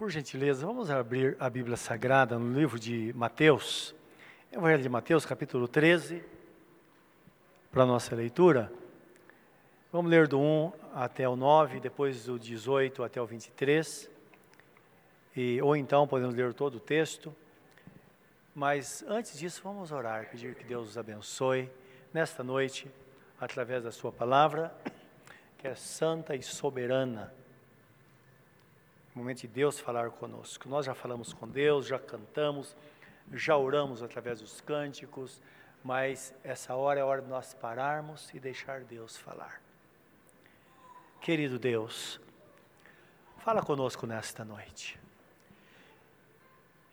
Por gentileza, vamos abrir a Bíblia Sagrada no livro de Mateus, Evangelho de Mateus, capítulo 13, para a nossa leitura. Vamos ler do 1 até o 9, depois do 18 até o 23. E, ou então podemos ler todo o texto. Mas antes disso, vamos orar, pedir que Deus os abençoe nesta noite, através da Sua palavra, que é santa e soberana. Momento de Deus falar conosco. Nós já falamos com Deus, já cantamos, já oramos através dos cânticos, mas essa hora é a hora de nós pararmos e deixar Deus falar. Querido Deus, fala conosco nesta noite.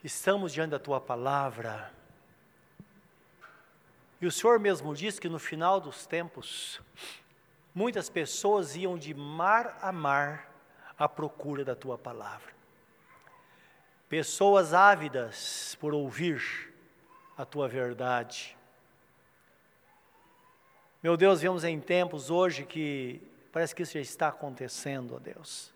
Estamos diante da tua palavra. E o Senhor mesmo diz que no final dos tempos, muitas pessoas iam de mar a mar à procura da tua palavra. Pessoas ávidas por ouvir a tua verdade. Meu Deus, vemos em tempos hoje que parece que isso já está acontecendo, ó Deus.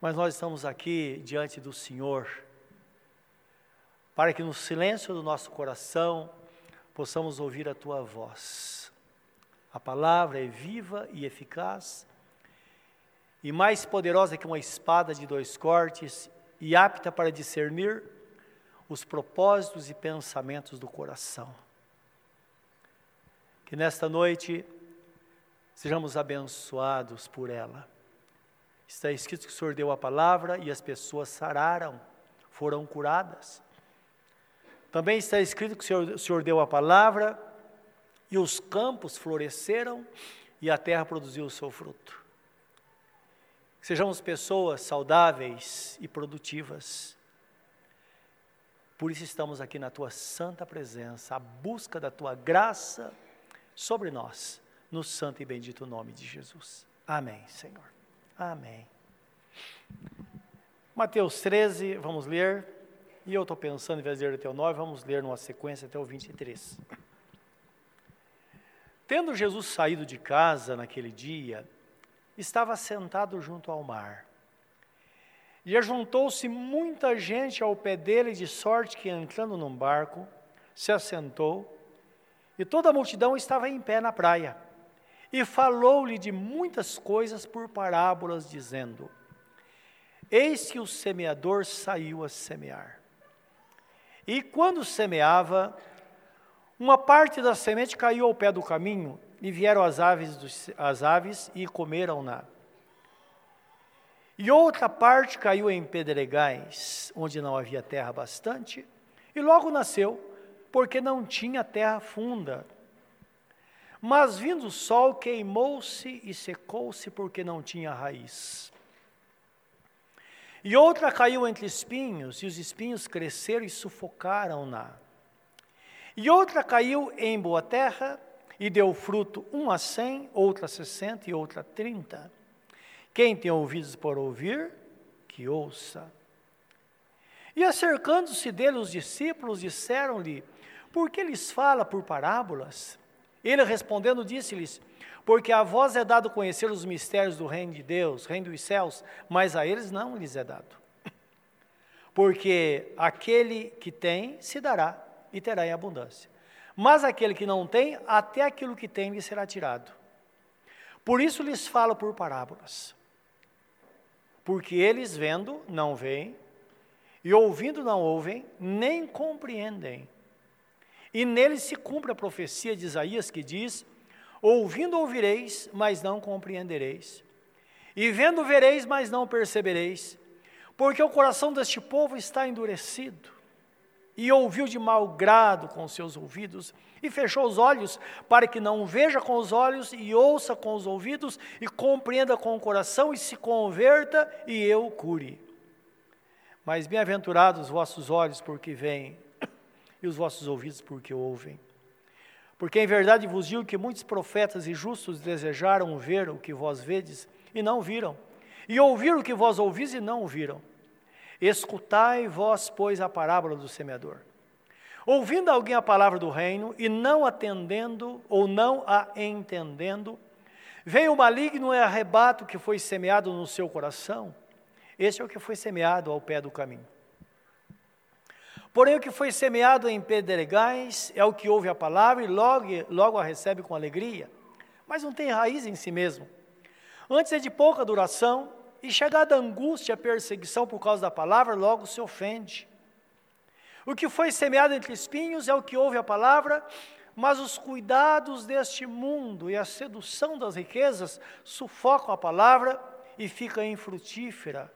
Mas nós estamos aqui diante do Senhor, para que no silêncio do nosso coração possamos ouvir a tua voz. A palavra é viva e eficaz, e mais poderosa que uma espada de dois cortes, e apta para discernir os propósitos e pensamentos do coração. Que nesta noite sejamos abençoados por ela Está escrito que o Senhor deu a palavra e as pessoas sararam, foram curadas. Também está escrito que o Senhor, o Senhor deu a palavra e os campos floresceram e a terra produziu o seu fruto. Sejamos pessoas saudáveis e produtivas. Por isso estamos aqui na tua santa presença, à busca da tua graça sobre nós, no santo e bendito nome de Jesus. Amém, Senhor. Amém. Mateus 13, vamos ler. E eu estou pensando, em vez de ler até o 9, vamos ler numa sequência até o 23. Tendo Jesus saído de casa naquele dia, estava sentado junto ao mar. E ajuntou-se muita gente ao pé dele, de sorte que, entrando num barco, se assentou, e toda a multidão estava em pé na praia e falou-lhe de muitas coisas por parábolas, dizendo: Eis que o semeador saiu a semear. E quando semeava, uma parte da semente caiu ao pé do caminho, e vieram as aves, dos, as aves e comeram-na. E outra parte caiu em pedregais, onde não havia terra bastante, e logo nasceu, porque não tinha terra funda. Mas vindo o sol, queimou-se e secou-se porque não tinha raiz. E outra caiu entre espinhos, e os espinhos cresceram e sufocaram-na. E outra caiu em boa terra, e deu fruto um a cem, outra a sessenta e outra a trinta. Quem tem ouvidos por ouvir, que ouça. E acercando-se dele os discípulos, disseram-lhe: Por que lhes fala por parábolas? Ele respondendo disse-lhes: Porque a vós é dado conhecer os mistérios do reino de Deus, reino dos céus, mas a eles não lhes é dado. Porque aquele que tem se dará e terá em abundância. Mas aquele que não tem, até aquilo que tem lhe será tirado. Por isso lhes falo por parábolas. Porque eles vendo, não veem, e ouvindo, não ouvem, nem compreendem. E nele se cumpre a profecia de Isaías que diz: Ouvindo ouvireis, mas não compreendereis. E vendo vereis, mas não percebereis. Porque o coração deste povo está endurecido. E ouviu de mau grado com os seus ouvidos, e fechou os olhos, para que não veja com os olhos, e ouça com os ouvidos, e compreenda com o coração, e se converta, e eu cure. Mas bem-aventurados os vossos olhos, porque veem, e os vossos ouvidos porque ouvem. Porque em verdade vos digo que muitos profetas e justos desejaram ver o que vós vedes e não viram, e ouvir o que vós ouvis e não ouviram. Escutai vós, pois, a parábola do semeador. Ouvindo alguém a palavra do reino e não atendendo ou não a entendendo, Vem o maligno e arrebata o que foi semeado no seu coração. Esse é o que foi semeado ao pé do caminho. Porém, o que foi semeado em pedregais é o que ouve a palavra e logo, logo a recebe com alegria, mas não tem raiz em si mesmo. Antes é de pouca duração, e chegada a angústia, a perseguição por causa da palavra, logo se ofende. O que foi semeado entre espinhos é o que ouve a palavra, mas os cuidados deste mundo e a sedução das riquezas sufocam a palavra e fica infrutífera.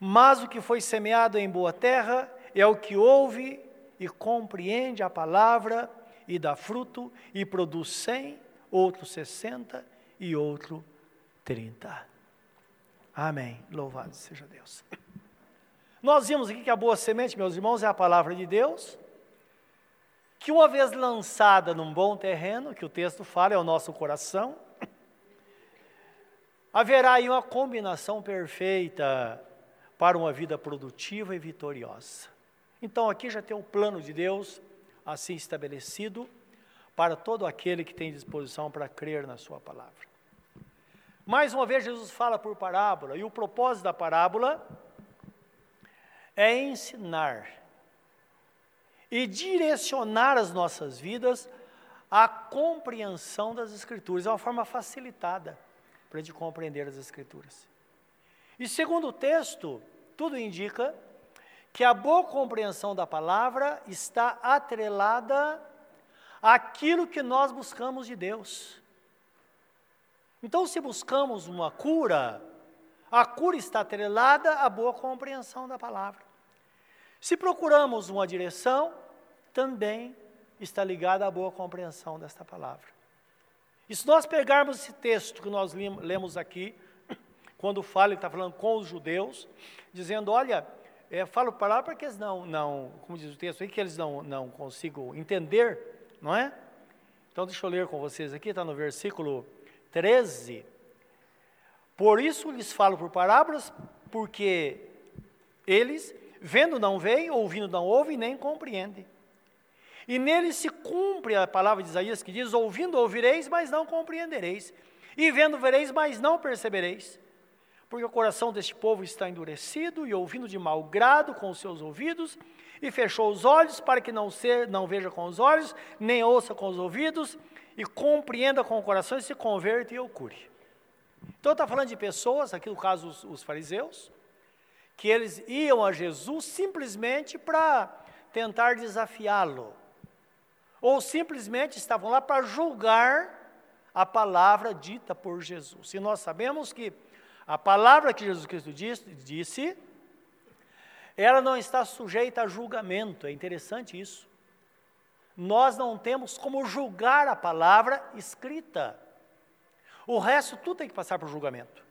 Mas o que foi semeado em boa terra é o que ouve e compreende a palavra e dá fruto e produz cem, outro sessenta e outro trinta. Amém. Louvado seja Deus. Nós vimos aqui que a boa semente, meus irmãos, é a palavra de Deus, que uma vez lançada num bom terreno, que o texto fala, é o nosso coração, haverá aí uma combinação perfeita para uma vida produtiva e vitoriosa. Então aqui já tem o plano de Deus assim estabelecido para todo aquele que tem disposição para crer na sua palavra. Mais uma vez Jesus fala por parábola, e o propósito da parábola é ensinar e direcionar as nossas vidas à compreensão das Escrituras. É uma forma facilitada para a gente compreender as Escrituras. E segundo o texto, tudo indica que a boa compreensão da palavra está atrelada àquilo que nós buscamos de Deus. Então, se buscamos uma cura, a cura está atrelada à boa compreensão da palavra. Se procuramos uma direção, também está ligada à boa compreensão desta palavra. E se nós pegarmos esse texto que nós lemos aqui, quando fala, ele está falando com os judeus, dizendo: olha, é, falo para lá porque eles não, não, como diz o texto aí, que eles não, não consigam entender, não é? Então deixa eu ler com vocês aqui, está no versículo 13. Por isso lhes falo por parábolas, porque eles, vendo não veem, ouvindo não ouvem, nem compreendem. E nele se cumpre a palavra de Isaías que diz: Ouvindo ouvireis, mas não compreendereis, e vendo vereis, mas não percebereis porque o coração deste povo está endurecido e ouvindo de mau grado com os seus ouvidos, e fechou os olhos para que não, ser, não veja com os olhos, nem ouça com os ouvidos, e compreenda com o coração e se converta e eu cure. Então está falando de pessoas, aqui no caso os, os fariseus, que eles iam a Jesus simplesmente para tentar desafiá-lo, ou simplesmente estavam lá para julgar a palavra dita por Jesus. E nós sabemos que a palavra que Jesus Cristo disse, disse, ela não está sujeita a julgamento, é interessante isso. Nós não temos como julgar a palavra escrita. O resto tudo tem que passar por julgamento.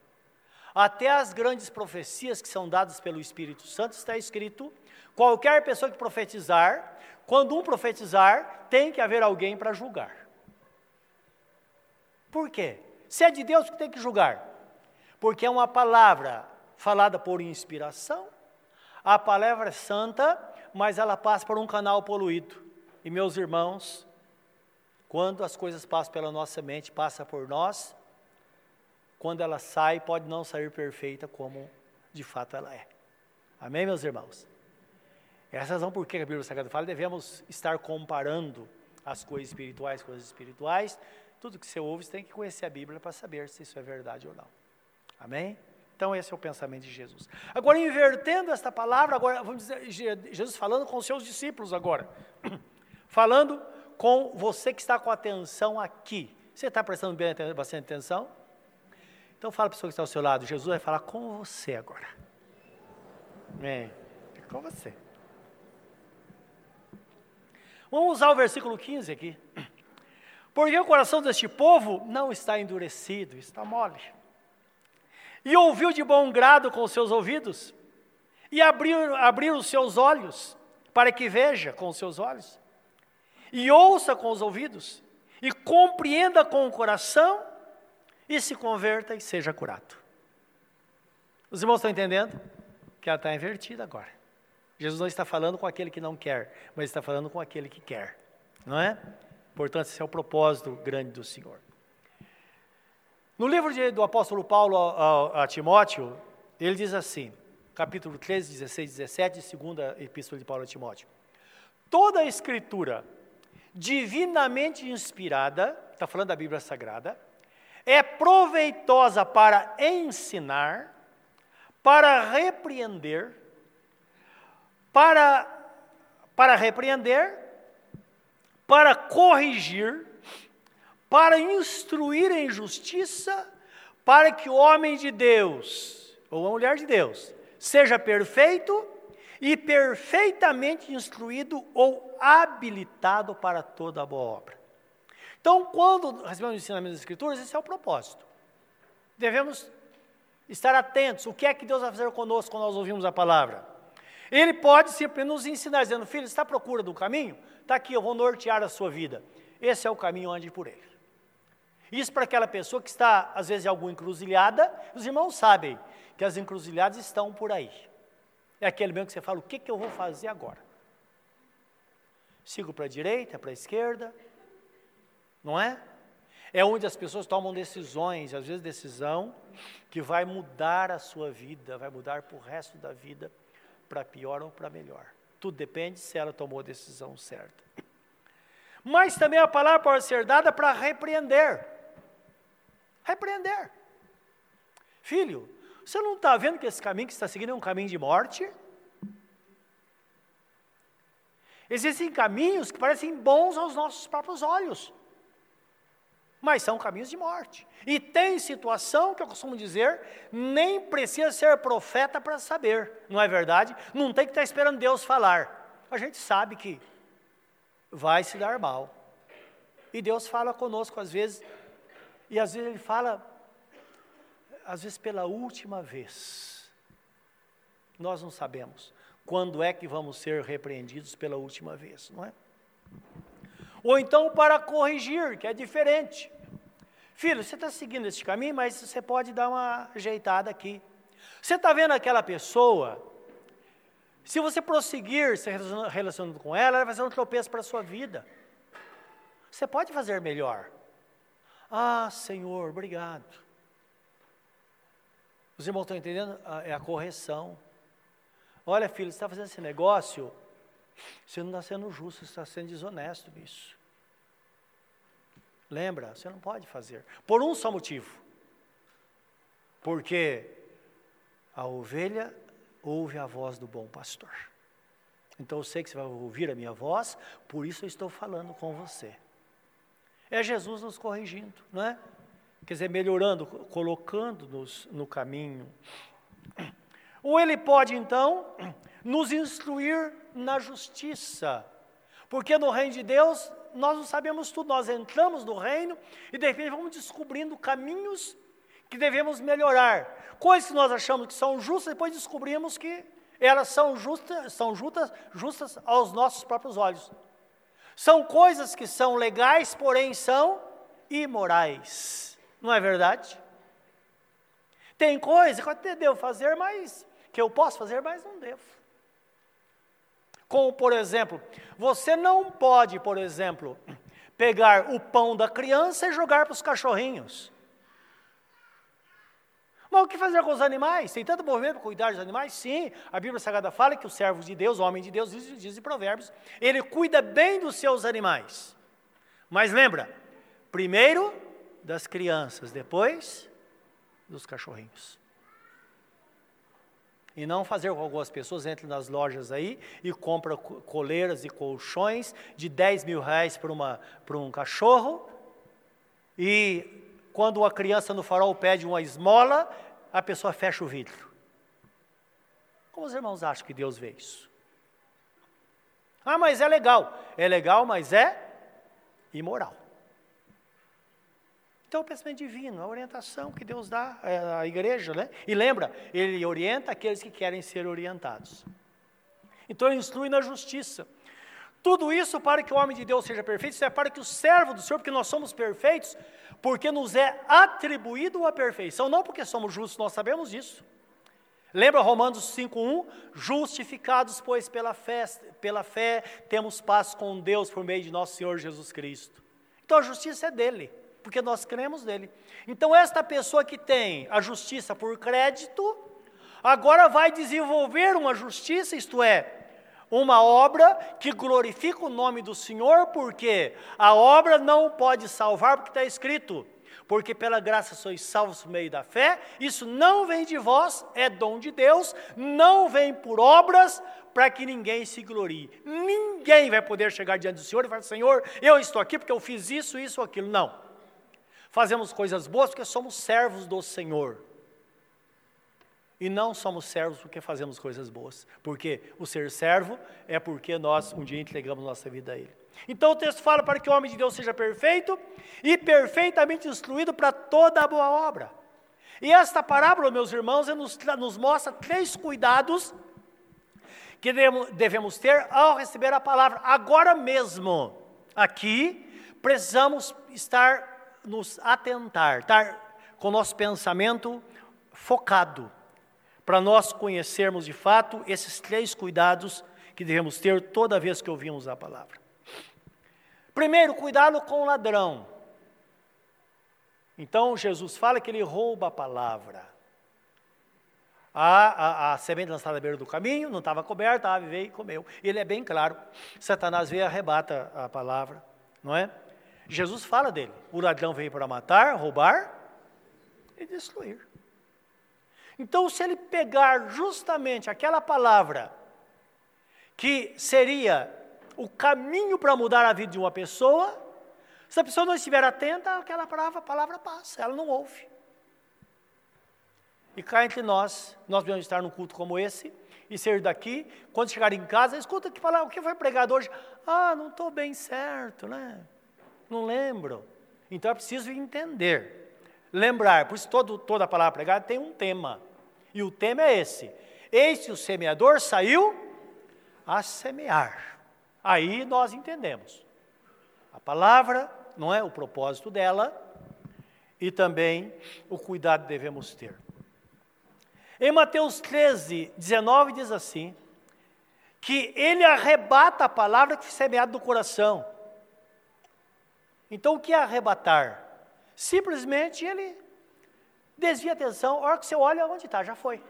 Até as grandes profecias que são dadas pelo Espírito Santo está escrito: qualquer pessoa que profetizar, quando um profetizar, tem que haver alguém para julgar. Por quê? Se é de Deus que tem que julgar, porque é uma palavra falada por inspiração. A palavra é santa, mas ela passa por um canal poluído. E meus irmãos, quando as coisas passam pela nossa mente, passa por nós, quando ela sai, pode não sair perfeita como de fato ela é. Amém, meus irmãos? Essa é a razão por que a Bíblia Sagrada fala, devemos estar comparando as coisas espirituais com as espirituais. Tudo que você ouve, você tem que conhecer a Bíblia para saber se isso é verdade ou não. Amém? Então, esse é o pensamento de Jesus. Agora, invertendo esta palavra, agora, vamos dizer, Jesus falando com os seus discípulos agora. falando com você que está com atenção aqui. Você está prestando bem, bastante atenção? Então, fala para a pessoa que está ao seu lado. Jesus vai falar com você agora. Amém? É com você. Vamos usar o versículo 15 aqui. Porque o coração deste povo não está endurecido, está mole e ouviu de bom grado com os seus ouvidos, e abriu, abriu os seus olhos, para que veja com os seus olhos, e ouça com os ouvidos, e compreenda com o coração, e se converta e seja curado. Os irmãos estão entendendo? Que ela está invertida agora. Jesus não está falando com aquele que não quer, mas está falando com aquele que quer, não é? Portanto, esse é o propósito grande do Senhor. No livro de, do apóstolo Paulo a, a, a, Timóteo, ele diz assim, capítulo 13, 16, 17, segunda epístola de Paulo a Timóteo. Toda a escritura divinamente inspirada, está falando da Bíblia Sagrada, é proveitosa para ensinar, para repreender, para, para repreender, para corrigir, para instruir em justiça, para que o homem de Deus, ou a mulher de Deus, seja perfeito e perfeitamente instruído ou habilitado para toda a boa obra. Então, quando recebemos o ensinamento das Escrituras, esse é o propósito. Devemos estar atentos. O que é que Deus vai fazer conosco quando nós ouvimos a palavra? Ele pode sempre nos ensinar, dizendo: Filho, está à procura do caminho? Está aqui, eu vou nortear a sua vida. Esse é o caminho, ande por ele. Isso para aquela pessoa que está, às vezes, em alguma encruzilhada, os irmãos sabem que as encruzilhadas estão por aí. É aquele mesmo que você fala: o que, que eu vou fazer agora? Sigo para a direita, para a esquerda, não é? É onde as pessoas tomam decisões, às vezes decisão que vai mudar a sua vida, vai mudar para o resto da vida, para pior ou para melhor. Tudo depende se ela tomou a decisão certa. Mas também a palavra pode ser dada para repreender. Repreender. Filho, você não está vendo que esse caminho que está seguindo é um caminho de morte? Existem caminhos que parecem bons aos nossos próprios olhos mas são caminhos de morte. E tem situação que eu costumo dizer, nem precisa ser profeta para saber, não é verdade? Não tem que estar esperando Deus falar. A gente sabe que vai se dar mal. E Deus fala conosco às vezes, e às vezes Ele fala, às vezes pela última vez. Nós não sabemos quando é que vamos ser repreendidos pela última vez, não é? Ou então para corrigir, que é diferente. Filho, você está seguindo esse caminho, mas você pode dar uma ajeitada aqui. Você está vendo aquela pessoa? Se você prosseguir se relacionando com ela, ela vai ser um tropeço para a sua vida. Você pode fazer melhor. Ah, Senhor, obrigado. Os irmãos estão entendendo? Ah, é a correção. Olha, filho, você está fazendo esse negócio, você não está sendo justo, você está sendo desonesto nisso. Lembra, você não pode fazer. Por um só motivo. Porque a ovelha ouve a voz do bom pastor. Então eu sei que você vai ouvir a minha voz, por isso eu estou falando com você. É Jesus nos corrigindo, não é? Quer dizer, melhorando, colocando-nos no caminho. Ou ele pode, então, nos instruir na justiça. Porque no reino de Deus, nós não sabemos tudo, nós entramos no reino e de repente vamos descobrindo caminhos que devemos melhorar. Coisas que nós achamos que são justas, depois descobrimos que elas são justas, são justas, justas aos nossos próprios olhos. São coisas que são legais, porém são imorais. Não é verdade? Tem coisa que eu até devo fazer, mas que eu posso fazer, mas não devo. Como, por exemplo, você não pode, por exemplo, pegar o pão da criança e jogar para os cachorrinhos. Mas o que fazer com os animais? Tem tanto movimento para cuidar dos animais? Sim, a Bíblia Sagrada fala que o servo de Deus, o homem de Deus, diz, diz em Provérbios, ele cuida bem dos seus animais. Mas lembra, primeiro das crianças, depois dos cachorrinhos. E não fazer com algumas pessoas entrem nas lojas aí e compram coleiras e colchões de 10 mil reais para um cachorro. E quando uma criança no farol pede uma esmola, a pessoa fecha o vidro. Como os irmãos acham que Deus vê isso? Ah, mas é legal. É legal, mas é imoral. Então, o pensamento divino, a orientação que Deus dá à igreja, né? E lembra, ele orienta aqueles que querem ser orientados. Então, ele instrui na justiça. Tudo isso para que o homem de Deus seja perfeito, isso é para que o servo do Senhor, porque nós somos perfeitos, porque nos é atribuído a perfeição, não porque somos justos, nós sabemos disso. Lembra Romanos 5:1? Justificados, pois, pela fé, pela fé, temos paz com Deus por meio de nosso Senhor Jesus Cristo. Então a justiça é dele. Porque nós cremos nele. Então, esta pessoa que tem a justiça por crédito, agora vai desenvolver uma justiça, isto é, uma obra que glorifica o nome do Senhor, porque a obra não pode salvar, porque está escrito: porque pela graça sois salvos por meio da fé, isso não vem de vós, é dom de Deus, não vem por obras, para que ninguém se glorie. Ninguém vai poder chegar diante do Senhor e falar: Senhor, eu estou aqui porque eu fiz isso, isso, aquilo. Não. Fazemos coisas boas porque somos servos do Senhor. E não somos servos porque fazemos coisas boas. Porque o ser servo é porque nós um dia entregamos nossa vida a Ele. Então o texto fala para que o homem de Deus seja perfeito e perfeitamente instruído para toda a boa obra. E esta parábola, meus irmãos, nos, nos mostra três cuidados que devemos ter ao receber a palavra. Agora mesmo, aqui, precisamos estar, nos atentar, estar com o nosso pensamento focado, para nós conhecermos de fato esses três cuidados que devemos ter toda vez que ouvimos a palavra. Primeiro, cuidado com o ladrão. Então, Jesus fala que ele rouba a palavra. A, a, a, semente lançada à beira do caminho, não estava coberta, a ave veio e comeu. Ele é bem claro. Satanás veio e arrebata a palavra, não é? Jesus fala dele. O ladrão veio para matar, roubar e destruir. Então, se ele pegar justamente aquela palavra que seria o caminho para mudar a vida de uma pessoa, se a pessoa não estiver atenta, aquela palavra, a palavra passa, ela não ouve. E cá entre nós, nós devemos estar num culto como esse e sair daqui, quando chegar em casa, escuta que falar, o que foi pregado hoje? Ah, não estou bem certo, né? Não lembro. Então é preciso entender, lembrar, por isso todo, toda a palavra pregada tem um tema. E o tema é esse: Eis o semeador saiu a semear. Aí nós entendemos. A palavra não é o propósito dela e também o cuidado que devemos ter. Em Mateus 13, 19 diz assim: que ele arrebata a palavra que foi semeada do coração. Então o que é arrebatar? Simplesmente ele desvia a atenção, a hora que você olha onde está, já foi.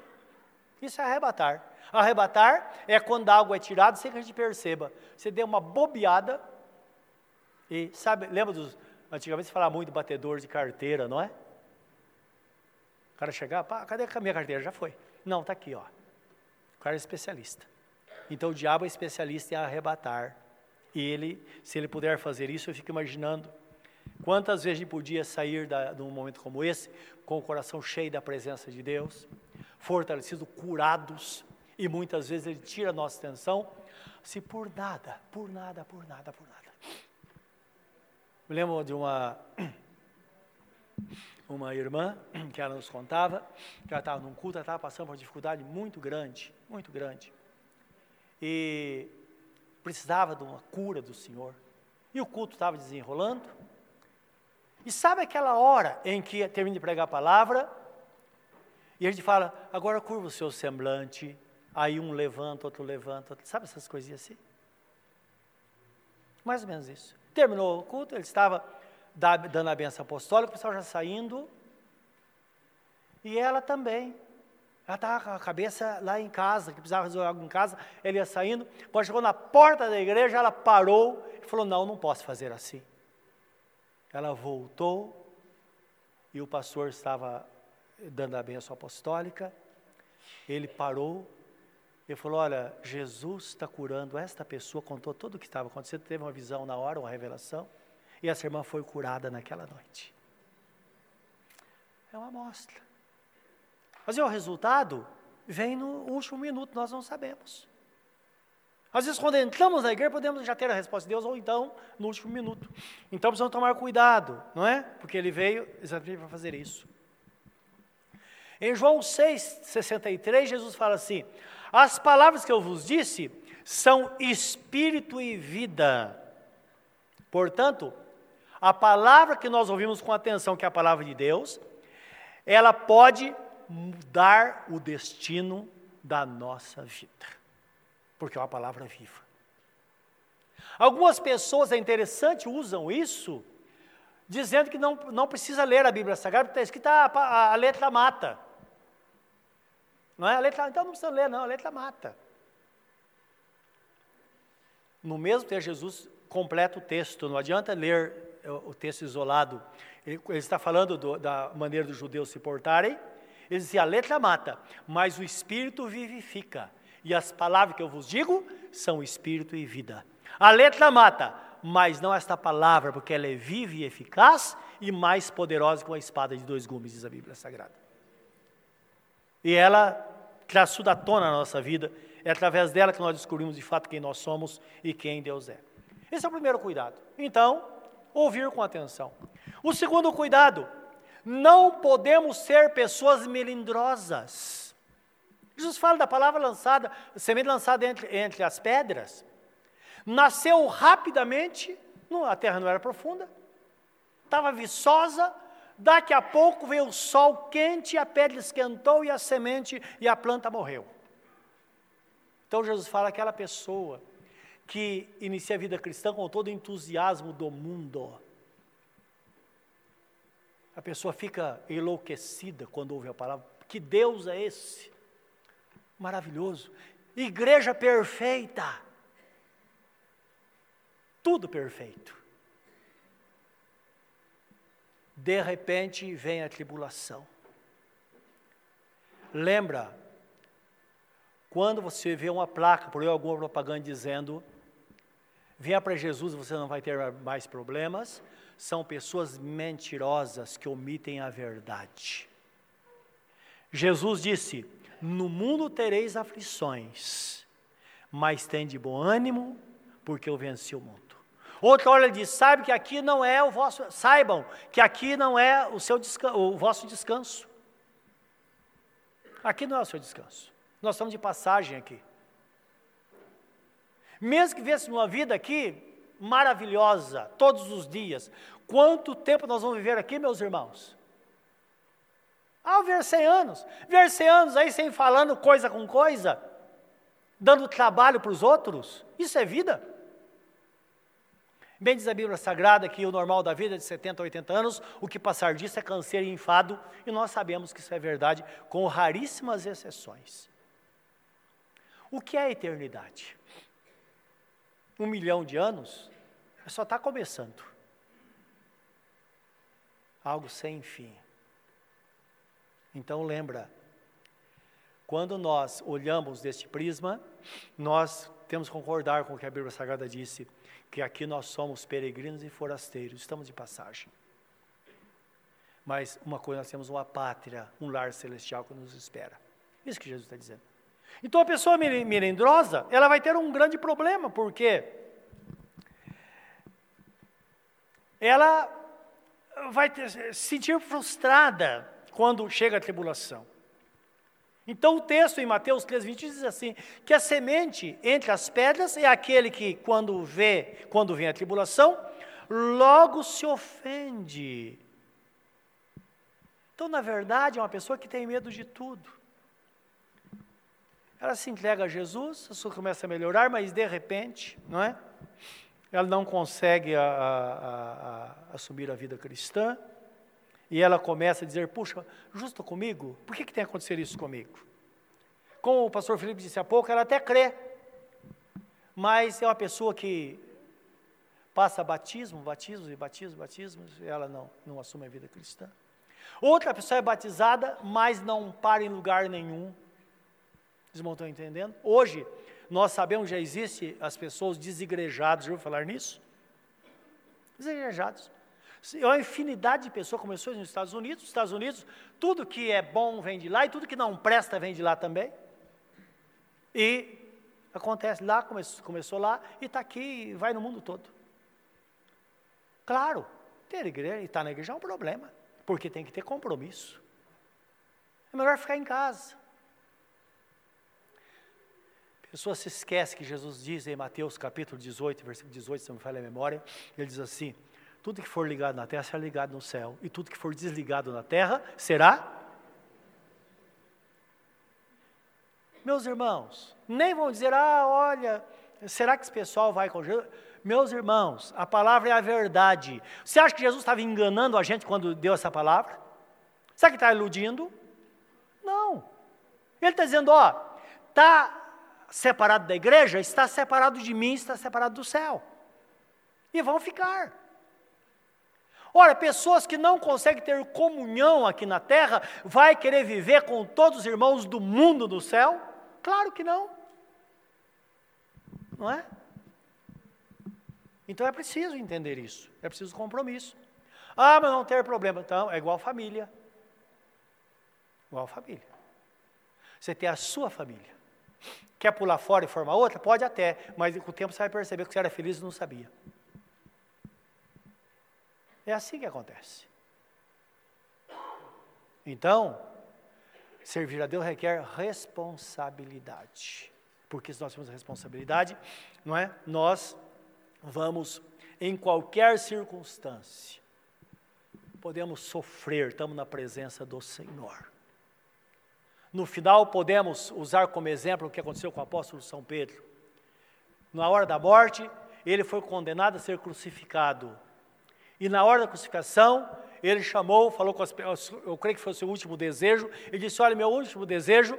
Isso é arrebatar. Arrebatar é quando a água é tirada sem que a gente perceba. Você deu uma bobeada e sabe, lembra dos. Antigamente se falava muito batedor de carteira, não é? cara chegar, pá, cadê a minha carteira? Já foi. Não, está aqui, ó. O cara é especialista. Então o diabo é especialista em arrebatar. E ele, se ele puder fazer isso, eu fico imaginando quantas vezes gente podia sair da, de um momento como esse, com o coração cheio da presença de Deus, fortalecidos, curados, e muitas vezes ele tira a nossa atenção, se por nada, por nada, por nada, por nada. Me lembro de uma uma irmã que ela nos contava, que ela estava num culto, ela estava passando por uma dificuldade muito grande, muito grande. E precisava de uma cura do Senhor. E o culto estava desenrolando. E sabe aquela hora em que termina de pregar a palavra, e a gente fala, agora curva o seu semblante, aí um levanta, outro levanta, sabe essas coisinhas assim? Mais ou menos isso. Terminou o culto, ele estava dando a benção apostólica, o pessoal já saindo. E ela também. Ela estava com a cabeça lá em casa, que precisava resolver algo em casa, ele ia saindo. Quando chegou na porta da igreja, ela parou e falou: Não, não posso fazer assim. Ela voltou e o pastor estava dando a benção apostólica. Ele parou e falou: Olha, Jesus está curando esta pessoa, contou tudo o que estava acontecendo, teve uma visão na hora, uma revelação. E essa irmã foi curada naquela noite. É uma amostra. Mas e o resultado vem no último minuto, nós não sabemos. Às vezes, quando entramos na igreja, podemos já ter a resposta de Deus, ou então no último minuto. Então precisamos tomar cuidado, não é? Porque ele veio exatamente para fazer isso. Em João 6, 63, Jesus fala assim: As palavras que eu vos disse são espírito e vida. Portanto, a palavra que nós ouvimos com atenção, que é a palavra de Deus, ela pode mudar o destino da nossa vida, porque é uma palavra viva. Algumas pessoas, é interessante, usam isso dizendo que não, não precisa ler a Bíblia Sagrada, porque está escrita a, a, a letra mata. Não é? A letra, então não precisa ler, não, a letra mata. No mesmo texto, Jesus completa o texto, não adianta ler o texto isolado. Ele, ele está falando do, da maneira dos judeus se portarem. Ele dizia: a letra mata, mas o espírito vivifica. E as palavras que eu vos digo são espírito e vida. A letra mata, mas não esta palavra, porque ela é viva e eficaz e mais poderosa que uma espada de dois gumes, diz a Bíblia Sagrada. E ela traz tudo à tona na nossa vida, é através dela que nós descobrimos de fato quem nós somos e quem Deus é. Esse é o primeiro cuidado. Então, ouvir com atenção. O segundo cuidado, não podemos ser pessoas melindrosas. Jesus fala da palavra lançada, semente lançada entre, entre as pedras nasceu rapidamente, a terra não era profunda, estava viçosa, daqui a pouco veio o sol quente, a pedra esquentou e a semente e a planta morreu. Então Jesus fala aquela pessoa que inicia a vida cristã com todo o entusiasmo do mundo. A pessoa fica enlouquecida quando ouve a palavra. Que Deus é esse? Maravilhoso. Igreja perfeita tudo perfeito. De repente vem a tribulação. Lembra, quando você vê uma placa, por aí alguma propaganda dizendo, venha para Jesus, você não vai ter mais problemas, são pessoas mentirosas que omitem a verdade. Jesus disse: No mundo tereis aflições, mas tem de bom ânimo, porque eu venci o mundo. Outra hora ele diz: sabe que aqui não é o vosso, saibam que aqui não é o, seu o vosso descanso. Aqui não é o seu descanso. Nós estamos de passagem aqui. Mesmo que viéssemos uma vida aqui maravilhosa, todos os dias, quanto tempo nós vamos viver aqui, meus irmãos? Ah, ver 100 anos. Ver 100 anos aí sem falando coisa com coisa, dando trabalho para os outros, isso é vida? Bem diz a Bíblia Sagrada que o normal da vida é de 70 a 80 anos, o que passar disso é câncer e enfado, e nós sabemos que isso é verdade, com raríssimas exceções. O que é a eternidade? Um milhão de anos só está começando. Algo sem fim. Então lembra, quando nós olhamos deste prisma, nós temos que concordar com o que a Bíblia Sagrada disse que aqui nós somos peregrinos e forasteiros, estamos de passagem. Mas uma coisa, nós temos uma pátria, um lar celestial que nos espera. Isso que Jesus está dizendo. Então a pessoa melindrosa, ela vai ter um grande problema, porque ela vai se sentir frustrada quando chega a tribulação. Então o texto em Mateus 3, 20 diz assim: que a semente entre as pedras é aquele que, quando vê, quando vem a tribulação, logo se ofende. Então, na verdade, é uma pessoa que tem medo de tudo. Ela se entrega a Jesus, a sua começa a melhorar, mas de repente, não é? Ela não consegue a, a, a, assumir a vida cristã, e ela começa a dizer: Puxa, justo comigo? Por que, que tem acontecido isso comigo? Como o pastor Felipe disse há pouco, ela até crê, mas é uma pessoa que passa batismo, batismos e batismos, batismos, e ela não, não assume a vida cristã. Outra pessoa é batizada, mas não para em lugar nenhum. Estão entendendo? Hoje, nós sabemos já existe as pessoas desigrejadas, já ouviu falar nisso? Desigrejados. É uma infinidade de pessoas, começou nos Estados Unidos, nos Estados Unidos, tudo que é bom vem de lá e tudo que não presta vem de lá também. E acontece lá, começou, começou lá e está aqui e vai no mundo todo. Claro, ter igreja e estar tá na igreja é um problema, porque tem que ter compromisso. É melhor ficar em casa. Pessoa se esquece que Jesus diz em Mateus capítulo 18, versículo 18, se não me falha a memória, ele diz assim: tudo que for ligado na terra será ligado no céu, e tudo que for desligado na terra será. Meus irmãos, nem vão dizer, ah, olha, será que esse pessoal vai com Jesus? Meus irmãos, a palavra é a verdade. Você acha que Jesus estava enganando a gente quando deu essa palavra? Será que está iludindo? Não. Ele está dizendo: ó, está separado da igreja, está separado de mim, está separado do céu. E vão ficar. Ora, pessoas que não conseguem ter comunhão aqui na terra, vai querer viver com todos os irmãos do mundo no céu? Claro que não. Não é? Então é preciso entender isso, é preciso compromisso. Ah, mas não ter problema. Então, é igual família. Igual família. Você tem a sua família. Quer pular fora e formar outra? Pode até, mas com o tempo você vai perceber que você era feliz e não sabia. É assim que acontece. Então, servir a Deus requer responsabilidade. Porque se nós temos responsabilidade, não é? Nós vamos em qualquer circunstância podemos sofrer, estamos na presença do Senhor. No final, podemos usar como exemplo o que aconteceu com o apóstolo São Pedro. Na hora da morte, ele foi condenado a ser crucificado. E na hora da crucificação, ele chamou, falou com as eu creio que foi o seu último desejo, ele disse: Olha, meu último desejo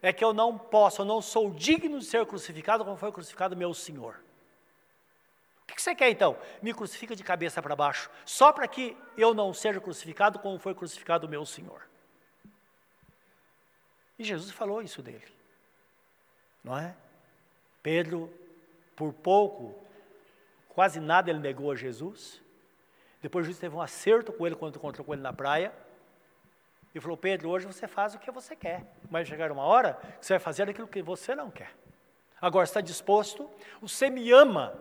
é que eu não posso, eu não sou digno de ser crucificado como foi crucificado meu Senhor. O que você quer então? Me crucifica de cabeça para baixo, só para que eu não seja crucificado como foi crucificado meu Senhor. E Jesus falou isso dele, não é? Pedro, por pouco, quase nada ele negou a Jesus. Depois Jesus teve um acerto com ele quando encontrou com ele na praia. E falou: Pedro, hoje você faz o que você quer, mas chegar uma hora que você vai fazer aquilo que você não quer. Agora está disposto, você me ama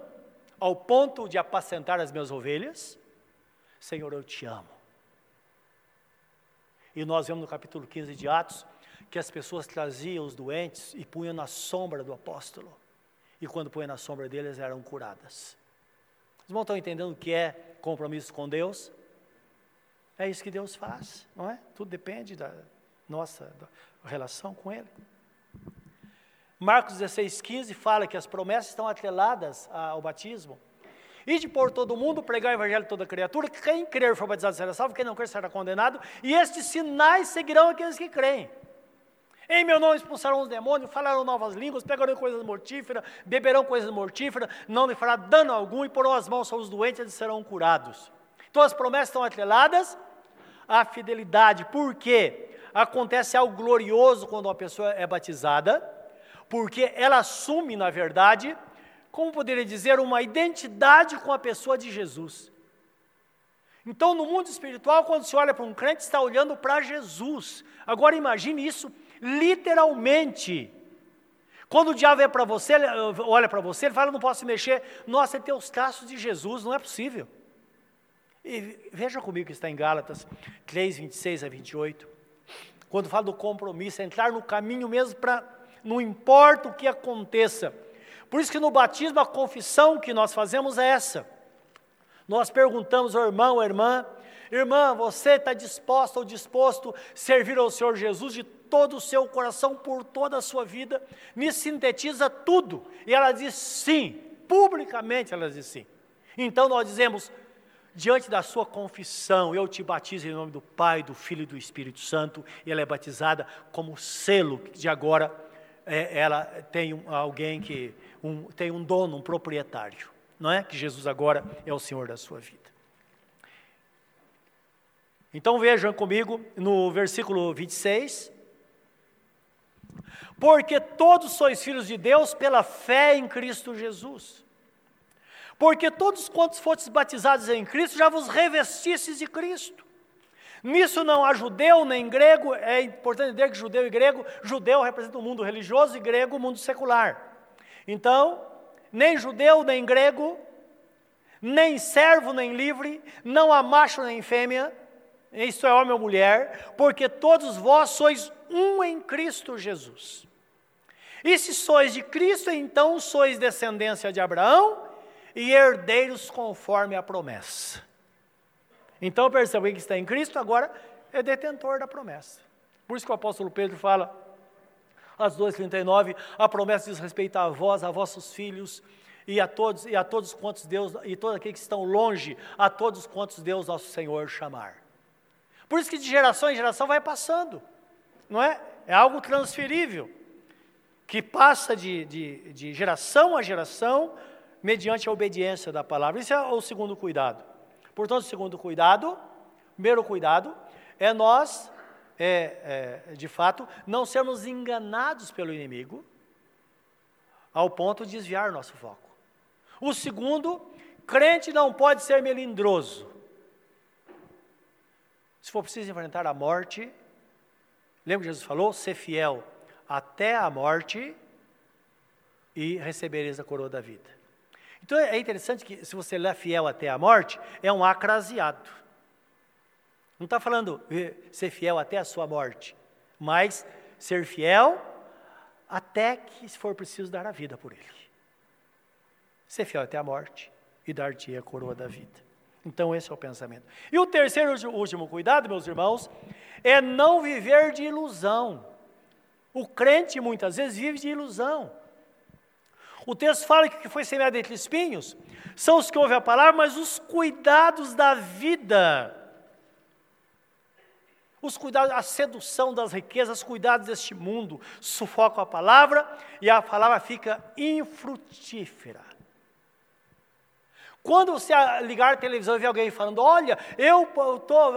ao ponto de apacentar as minhas ovelhas? Senhor, eu te amo. E nós vemos no capítulo 15 de Atos que as pessoas traziam os doentes e punham na sombra do apóstolo. E quando punham na sombra deles, eram curadas. Os irmãos estão entendendo o que é compromisso com Deus? É isso que Deus faz, não é? Tudo depende da nossa da relação com Ele. Marcos 16, 15 fala que as promessas estão atreladas ao batismo. E de por todo mundo, pregar o evangelho a toda criatura, quem crer for batizado será salvo, quem não crer será condenado, e estes sinais seguirão aqueles que creem. Em meu nome expulsarão os demônios, falarão novas línguas, pegarão coisas mortíferas, beberão coisas mortíferas, não lhe fará dano algum, e porão as mãos sobre os doentes, eles serão curados. Então as promessas estão atreladas à fidelidade, porque acontece algo glorioso quando uma pessoa é batizada, porque ela assume, na verdade, como poderia dizer, uma identidade com a pessoa de Jesus. Então, no mundo espiritual, quando se olha para um crente, está olhando para Jesus. Agora, imagine isso literalmente. Quando o diabo é para você, olha para você, ele fala: não posso mexer. Nossa, ele tem os traços de Jesus, não é possível. E veja comigo que está em Gálatas 3, 26 a 28. Quando fala do compromisso, é entrar no caminho mesmo para, não importa o que aconteça. Por isso que no batismo a confissão que nós fazemos é essa. Nós perguntamos ao irmão, à irmã, irmã, você está disposta ou disposto a servir ao Senhor Jesus de todo o seu coração, por toda a sua vida? Me sintetiza tudo. E ela diz sim, publicamente ela diz sim. Então nós dizemos, diante da sua confissão, eu te batizo em nome do Pai, do Filho e do Espírito Santo, e ela é batizada como selo de agora é, ela tem um, alguém que um, tem um dono, um proprietário, não é? Que Jesus agora é o Senhor da sua vida. Então vejam comigo no versículo 26. Porque todos sois filhos de Deus pela fé em Cristo Jesus. Porque todos quantos fostes batizados em Cristo, já vos revestistes de Cristo. Nisso não há judeu nem grego, é importante entender que judeu e grego, judeu representa o mundo religioso e grego o mundo secular. Então, nem judeu nem grego, nem servo nem livre, não há macho nem fêmea, isto é homem ou mulher, porque todos vós sois um em Cristo Jesus. E se sois de Cristo, então sois descendência de Abraão e herdeiros conforme a promessa. Então perceba que está em Cristo, agora é detentor da promessa. Por isso que o apóstolo Pedro fala, às 2,39, a promessa diz respeito a vós, a vossos filhos, e a todos e a todos quantos Deus e todos aqueles que estão longe, a todos quantos Deus nosso Senhor chamar. Por isso que de geração em geração vai passando, não é? É algo transferível, que passa de, de, de geração a geração, mediante a obediência da palavra. Isso é o segundo cuidado. Portanto, o segundo cuidado, primeiro cuidado, é nós, é, é, de fato, não sermos enganados pelo inimigo, ao ponto de desviar nosso foco. O segundo, crente não pode ser melindroso. Se for preciso enfrentar a morte, lembra que Jesus falou? Ser fiel até a morte e recebereis a coroa da vida. Então é interessante que se você é fiel até a morte, é um acraseado. Não está falando ser fiel até a sua morte, mas ser fiel até que, se for preciso, dar a vida por ele. Ser fiel até a morte e dar-te a coroa da vida. Então, esse é o pensamento. E o terceiro e último cuidado, meus irmãos, é não viver de ilusão. O crente muitas vezes vive de ilusão. O texto fala que o que foi semeado entre espinhos são os que ouvem a palavra, mas os cuidados da vida, os cuidados, a sedução das riquezas, os cuidados deste mundo sufocam a palavra e a palavra fica infrutífera. Quando você ligar a televisão e ver alguém falando, olha, eu estou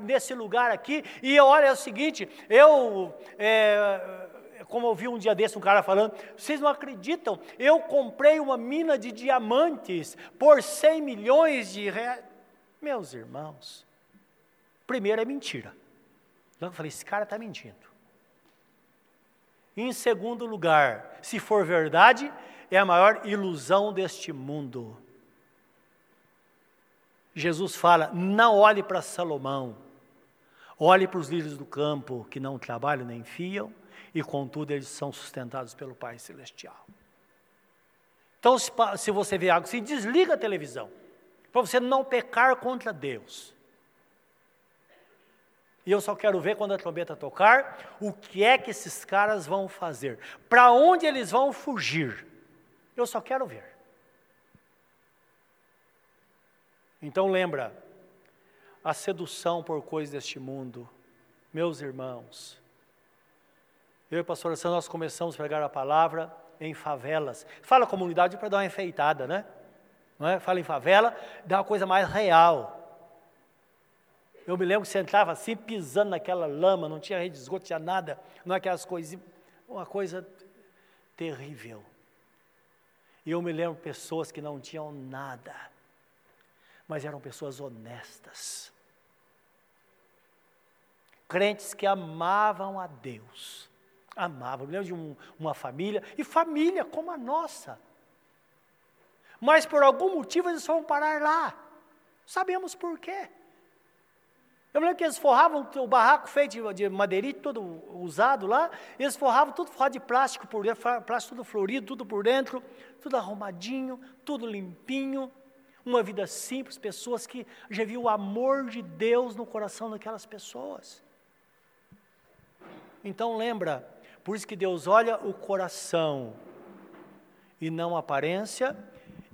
nesse lugar aqui, e olha, é o seguinte, eu é, como eu vi um dia desse um cara falando, vocês não acreditam, eu comprei uma mina de diamantes por 100 milhões de reais. Meus irmãos, primeiro é mentira. Eu falei, esse cara está mentindo. Em segundo lugar, se for verdade, é a maior ilusão deste mundo. Jesus fala: não olhe para Salomão, olhe para os lírios do campo que não trabalham nem fiam, e contudo eles são sustentados pelo Pai Celestial. Então, se, se você vê algo assim, desliga a televisão, para você não pecar contra Deus. E eu só quero ver quando a trombeta tocar, o que é que esses caras vão fazer, para onde eles vão fugir. Eu só quero ver. Então lembra, a sedução por coisas deste mundo, meus irmãos, eu e a pastora Sandra, nós começamos a pregar a palavra em favelas. Fala comunidade para dar uma enfeitada, né? Não é? Fala em favela, dá uma coisa mais real. Eu me lembro que você entrava assim, pisando naquela lama, não tinha rede de esgoto, tinha nada, não é aquelas coisas, uma coisa terrível. E eu me lembro pessoas que não tinham nada, mas eram pessoas honestas. Crentes que amavam a Deus amava. Eu me lembro de um, uma família, e família como a nossa. Mas por algum motivo eles foram parar lá. Sabemos por quê. Eu me lembro que eles forravam o barraco feito de madeirite, todo usado lá, eles forravam tudo forrado de plástico por dentro, plástico tudo florido, tudo por dentro, tudo arrumadinho, tudo limpinho. Uma vida simples, pessoas que já viu o amor de Deus no coração daquelas pessoas. Então lembra, por isso que Deus olha o coração e não a aparência,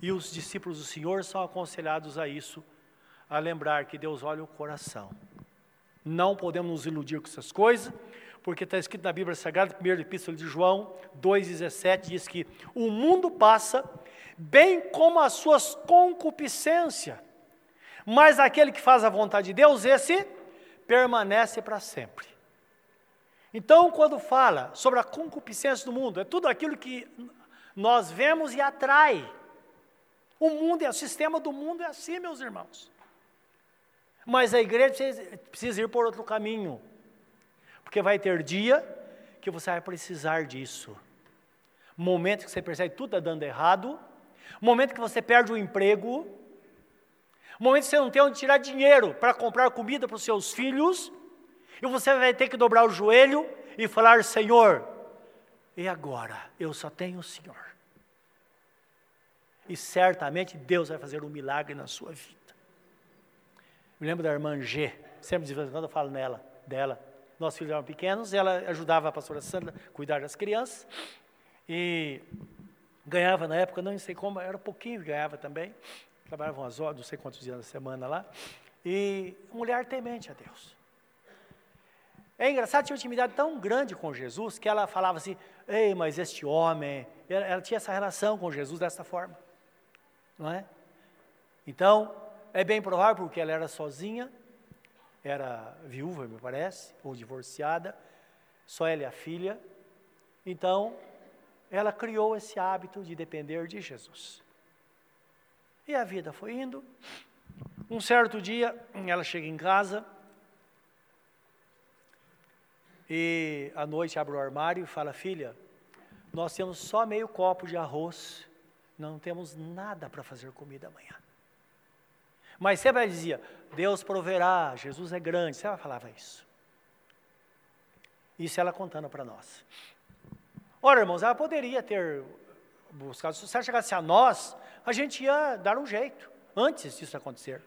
e os discípulos do Senhor são aconselhados a isso, a lembrar que Deus olha o coração. Não podemos nos iludir com essas coisas, porque está escrito na Bíblia Sagrada, primeira epístola de João 2,17, diz que o mundo passa, bem como as suas concupiscências, mas aquele que faz a vontade de Deus, esse permanece para sempre. Então, quando fala sobre a concupiscência do mundo, é tudo aquilo que nós vemos e atrai. O mundo, é, o sistema do mundo é assim, meus irmãos. Mas a igreja precisa, ir por outro caminho. Porque vai ter dia que você vai precisar disso. Momento que você percebe que tudo está dando errado. Momento que você perde o emprego. Momento que você não tem onde tirar dinheiro para comprar comida para os seus filhos. E você vai ter que dobrar o joelho e falar: Senhor, e agora? Eu só tenho o Senhor. E certamente Deus vai fazer um milagre na sua vida. Me lembro da irmã G, sempre de vez em quando eu falo nela, dela. Nossos filhos eram pequenos, ela ajudava a pastora Sandra a cuidar das crianças. E Ganhava na época, não sei como, era pouquinho que ganhava também. Trabalhava umas horas, não sei quantos dias na semana lá. E mulher temente a Deus. É engraçado, tinha uma intimidade tão grande com Jesus que ela falava assim: Ei, mas este homem. Ela, ela tinha essa relação com Jesus dessa forma. Não é? Então, é bem provável porque ela era sozinha, era viúva, me parece, ou divorciada, só ela e a filha. Então, ela criou esse hábito de depender de Jesus. E a vida foi indo. Um certo dia, ela chega em casa e à noite abre o armário e fala: Filha, nós temos só meio copo de arroz, não temos nada para fazer comida amanhã. Mas sempre ela dizia: Deus proverá, Jesus é grande. Ela falava isso. Isso ela contando para nós. Ora, irmãos, ela poderia ter buscado. Se ela chegasse a nós, a gente ia dar um jeito antes disso acontecer.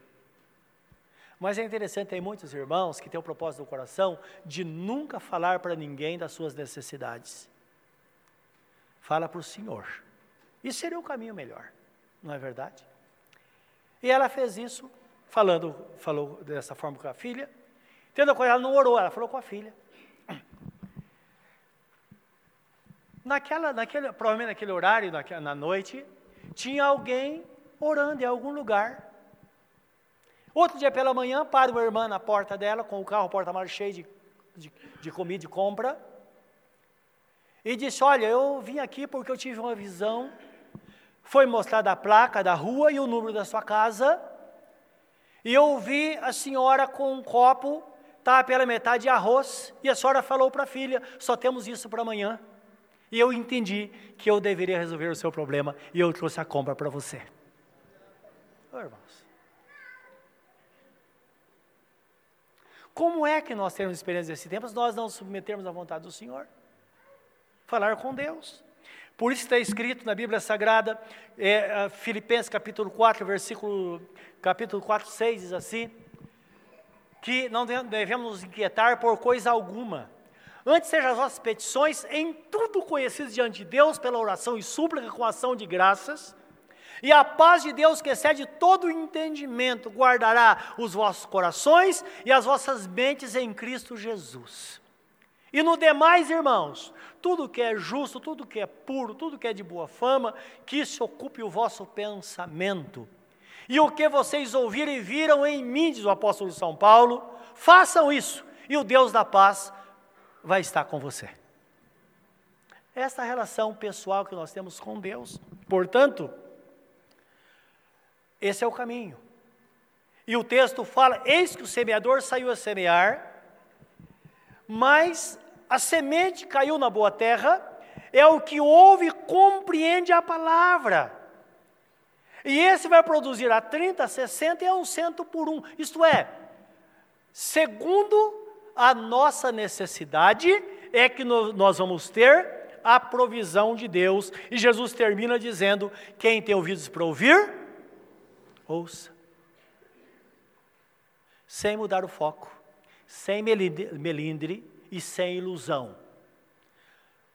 Mas é interessante, tem muitos irmãos que têm o propósito do coração de nunca falar para ninguém das suas necessidades. Fala para o Senhor. Isso seria o caminho melhor, não é verdade? E ela fez isso, falando, falou dessa forma com a filha. Tendo com ela, não orou, ela falou com a filha. Naquela, naquele, provavelmente naquele horário, naquela, na noite, tinha alguém orando em algum lugar. Outro dia pela manhã, para uma irmã na porta dela, com o carro porta-malas cheio de, de, de comida e compra, e disse: Olha, eu vim aqui porque eu tive uma visão. Foi mostrada a placa da rua e o número da sua casa, e eu vi a senhora com um copo, tá pela metade de arroz, e a senhora falou para a filha: Só temos isso para amanhã. E eu entendi que eu deveria resolver o seu problema e eu trouxe a compra para você. Oh, irmãos. Como é que nós temos experiência desse tempo se nós não submetermos à vontade do Senhor? Falar com Deus. Por isso está escrito na Bíblia Sagrada, é, Filipenses capítulo 4, versículo, capítulo 4, 6, diz assim, que não devemos nos inquietar por coisa alguma, Antes sejam as vossas petições em tudo conhecidas diante de Deus pela oração e súplica com ação de graças. E a paz de Deus, que excede todo o entendimento, guardará os vossos corações e as vossas mentes em Cristo Jesus. E no demais, irmãos, tudo que é justo, tudo que é puro, tudo que é de boa fama, que se ocupe o vosso pensamento. E o que vocês ouviram e viram em mim, diz o apóstolo São Paulo, façam isso, e o Deus da paz vai estar com você. Essa relação pessoal que nós temos com Deus. Portanto, esse é o caminho. E o texto fala: Eis que o semeador saiu a semear, mas a semente caiu na boa terra, é o que ouve e compreende a palavra. E esse vai produzir a 30, 60 e a um cento por um. Isto é, segundo a nossa necessidade é que nós vamos ter a provisão de Deus. E Jesus termina dizendo: quem tem ouvidos para ouvir, ouça. Sem mudar o foco, sem melindre e sem ilusão,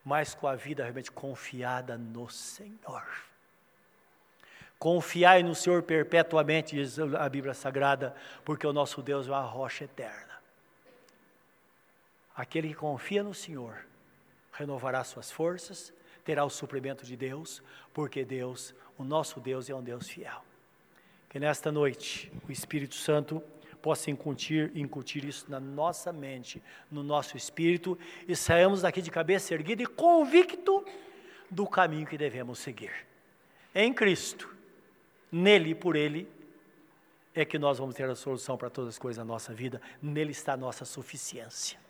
mas com a vida realmente confiada no Senhor. Confiai no Senhor perpetuamente, diz a Bíblia Sagrada, porque o nosso Deus é uma rocha eterna. Aquele que confia no Senhor renovará suas forças, terá o suprimento de Deus, porque Deus, o nosso Deus, é um Deus fiel. Que nesta noite o Espírito Santo possa incutir, incutir isso na nossa mente, no nosso espírito, e saímos daqui de cabeça erguida e convicto do caminho que devemos seguir. Em Cristo, nele e por ele, é que nós vamos ter a solução para todas as coisas da nossa vida, nele está a nossa suficiência.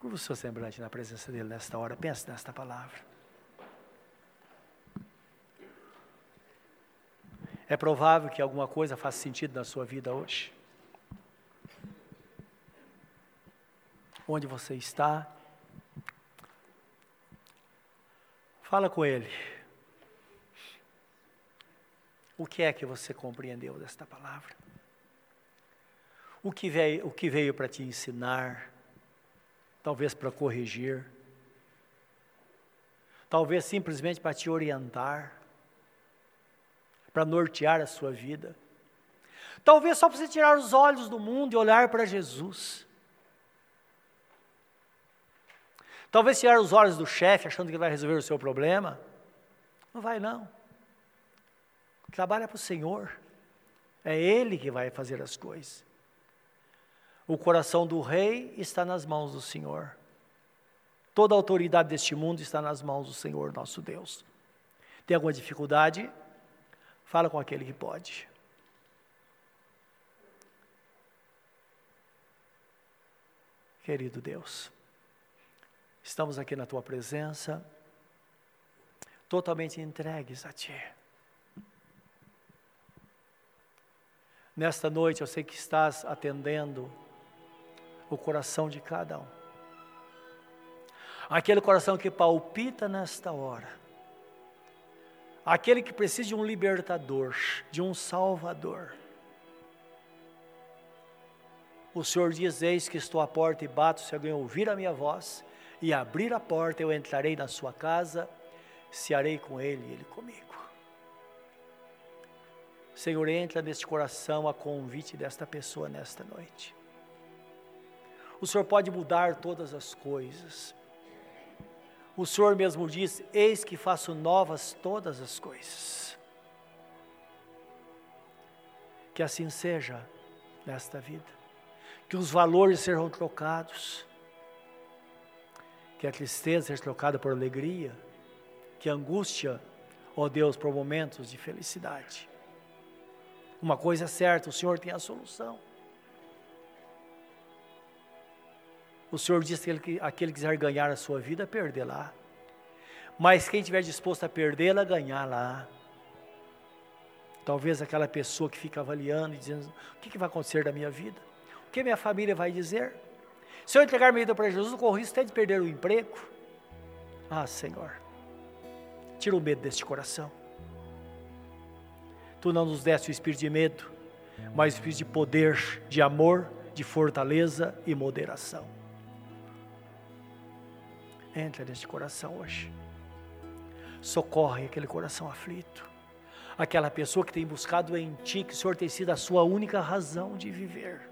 Curva o seu semblante na presença dele nesta hora. Pense nesta palavra. É provável que alguma coisa faça sentido na sua vida hoje. Onde você está? Fala com ele. O que é que você compreendeu desta palavra? O que veio, o que veio para te ensinar? Talvez para corrigir. talvez simplesmente para te orientar, para nortear a sua vida. Talvez só para você tirar os olhos do mundo e olhar para Jesus. Talvez tirar os olhos do chefe achando que vai resolver o seu problema. Não vai não. Trabalha para o Senhor. É Ele que vai fazer as coisas. O coração do rei está nas mãos do Senhor. Toda a autoridade deste mundo está nas mãos do Senhor, nosso Deus. Tem alguma dificuldade? Fala com aquele que pode. Querido Deus, estamos aqui na tua presença, totalmente entregues a Ti. Nesta noite eu sei que estás atendendo o coração de cada um. Aquele coração que palpita nesta hora aquele que precisa de um libertador, de um salvador. O Senhor diz: Eis que estou à porta e bato, se alguém ouvir a minha voz e abrir a porta, eu entrarei na sua casa, cearei com ele e ele comigo. Senhor, entra neste coração a convite desta pessoa nesta noite. O Senhor pode mudar todas as coisas. O Senhor mesmo diz: Eis que faço novas todas as coisas. Que assim seja nesta vida. Que os valores sejam trocados. Que a tristeza seja trocada por alegria. Que a angústia, ó Deus, por momentos de felicidade. Uma coisa é certa: o Senhor tem a solução. O Senhor diz que aquele que quiser ganhar a sua vida, perdê-la. Mas quem estiver disposto a perdê-la, ganhá-la. Talvez aquela pessoa que fica avaliando e dizendo: o que, que vai acontecer da minha vida? O que minha família vai dizer? Se eu entregar minha vida para Jesus, eu corro risco até de perder o emprego. Ah, Senhor, tira o medo deste coração. Tu não nos deste o espírito de medo, mas o espírito de poder, de amor, de fortaleza e moderação. Entra neste coração hoje. Socorre aquele coração aflito. Aquela pessoa que tem buscado em Ti, que o Senhor tem sido a sua única razão de viver.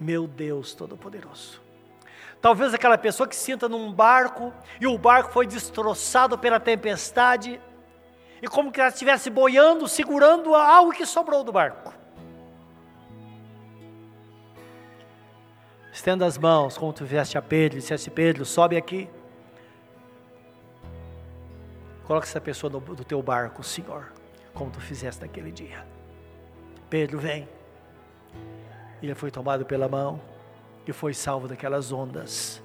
Meu Deus Todo-Poderoso. Talvez aquela pessoa que senta num barco e o barco foi destroçado pela tempestade, e como que ela estivesse boiando, segurando algo que sobrou do barco. Estenda as mãos, como tu fizeste a Pedro, disseste Pedro, sobe aqui. Coloca essa pessoa no, no teu barco, Senhor, como tu fizeste naquele dia. Pedro, vem. Ele foi tomado pela mão e foi salvo daquelas ondas.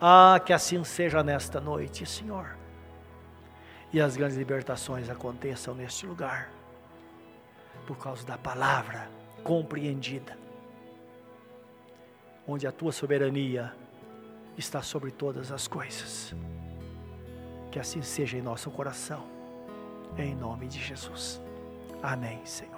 Ah, que assim seja nesta noite, Senhor. E as grandes libertações aconteçam neste lugar, por causa da palavra compreendida onde a tua soberania está sobre todas as coisas. Que assim seja em nosso coração, em nome de Jesus. Amém, Senhor.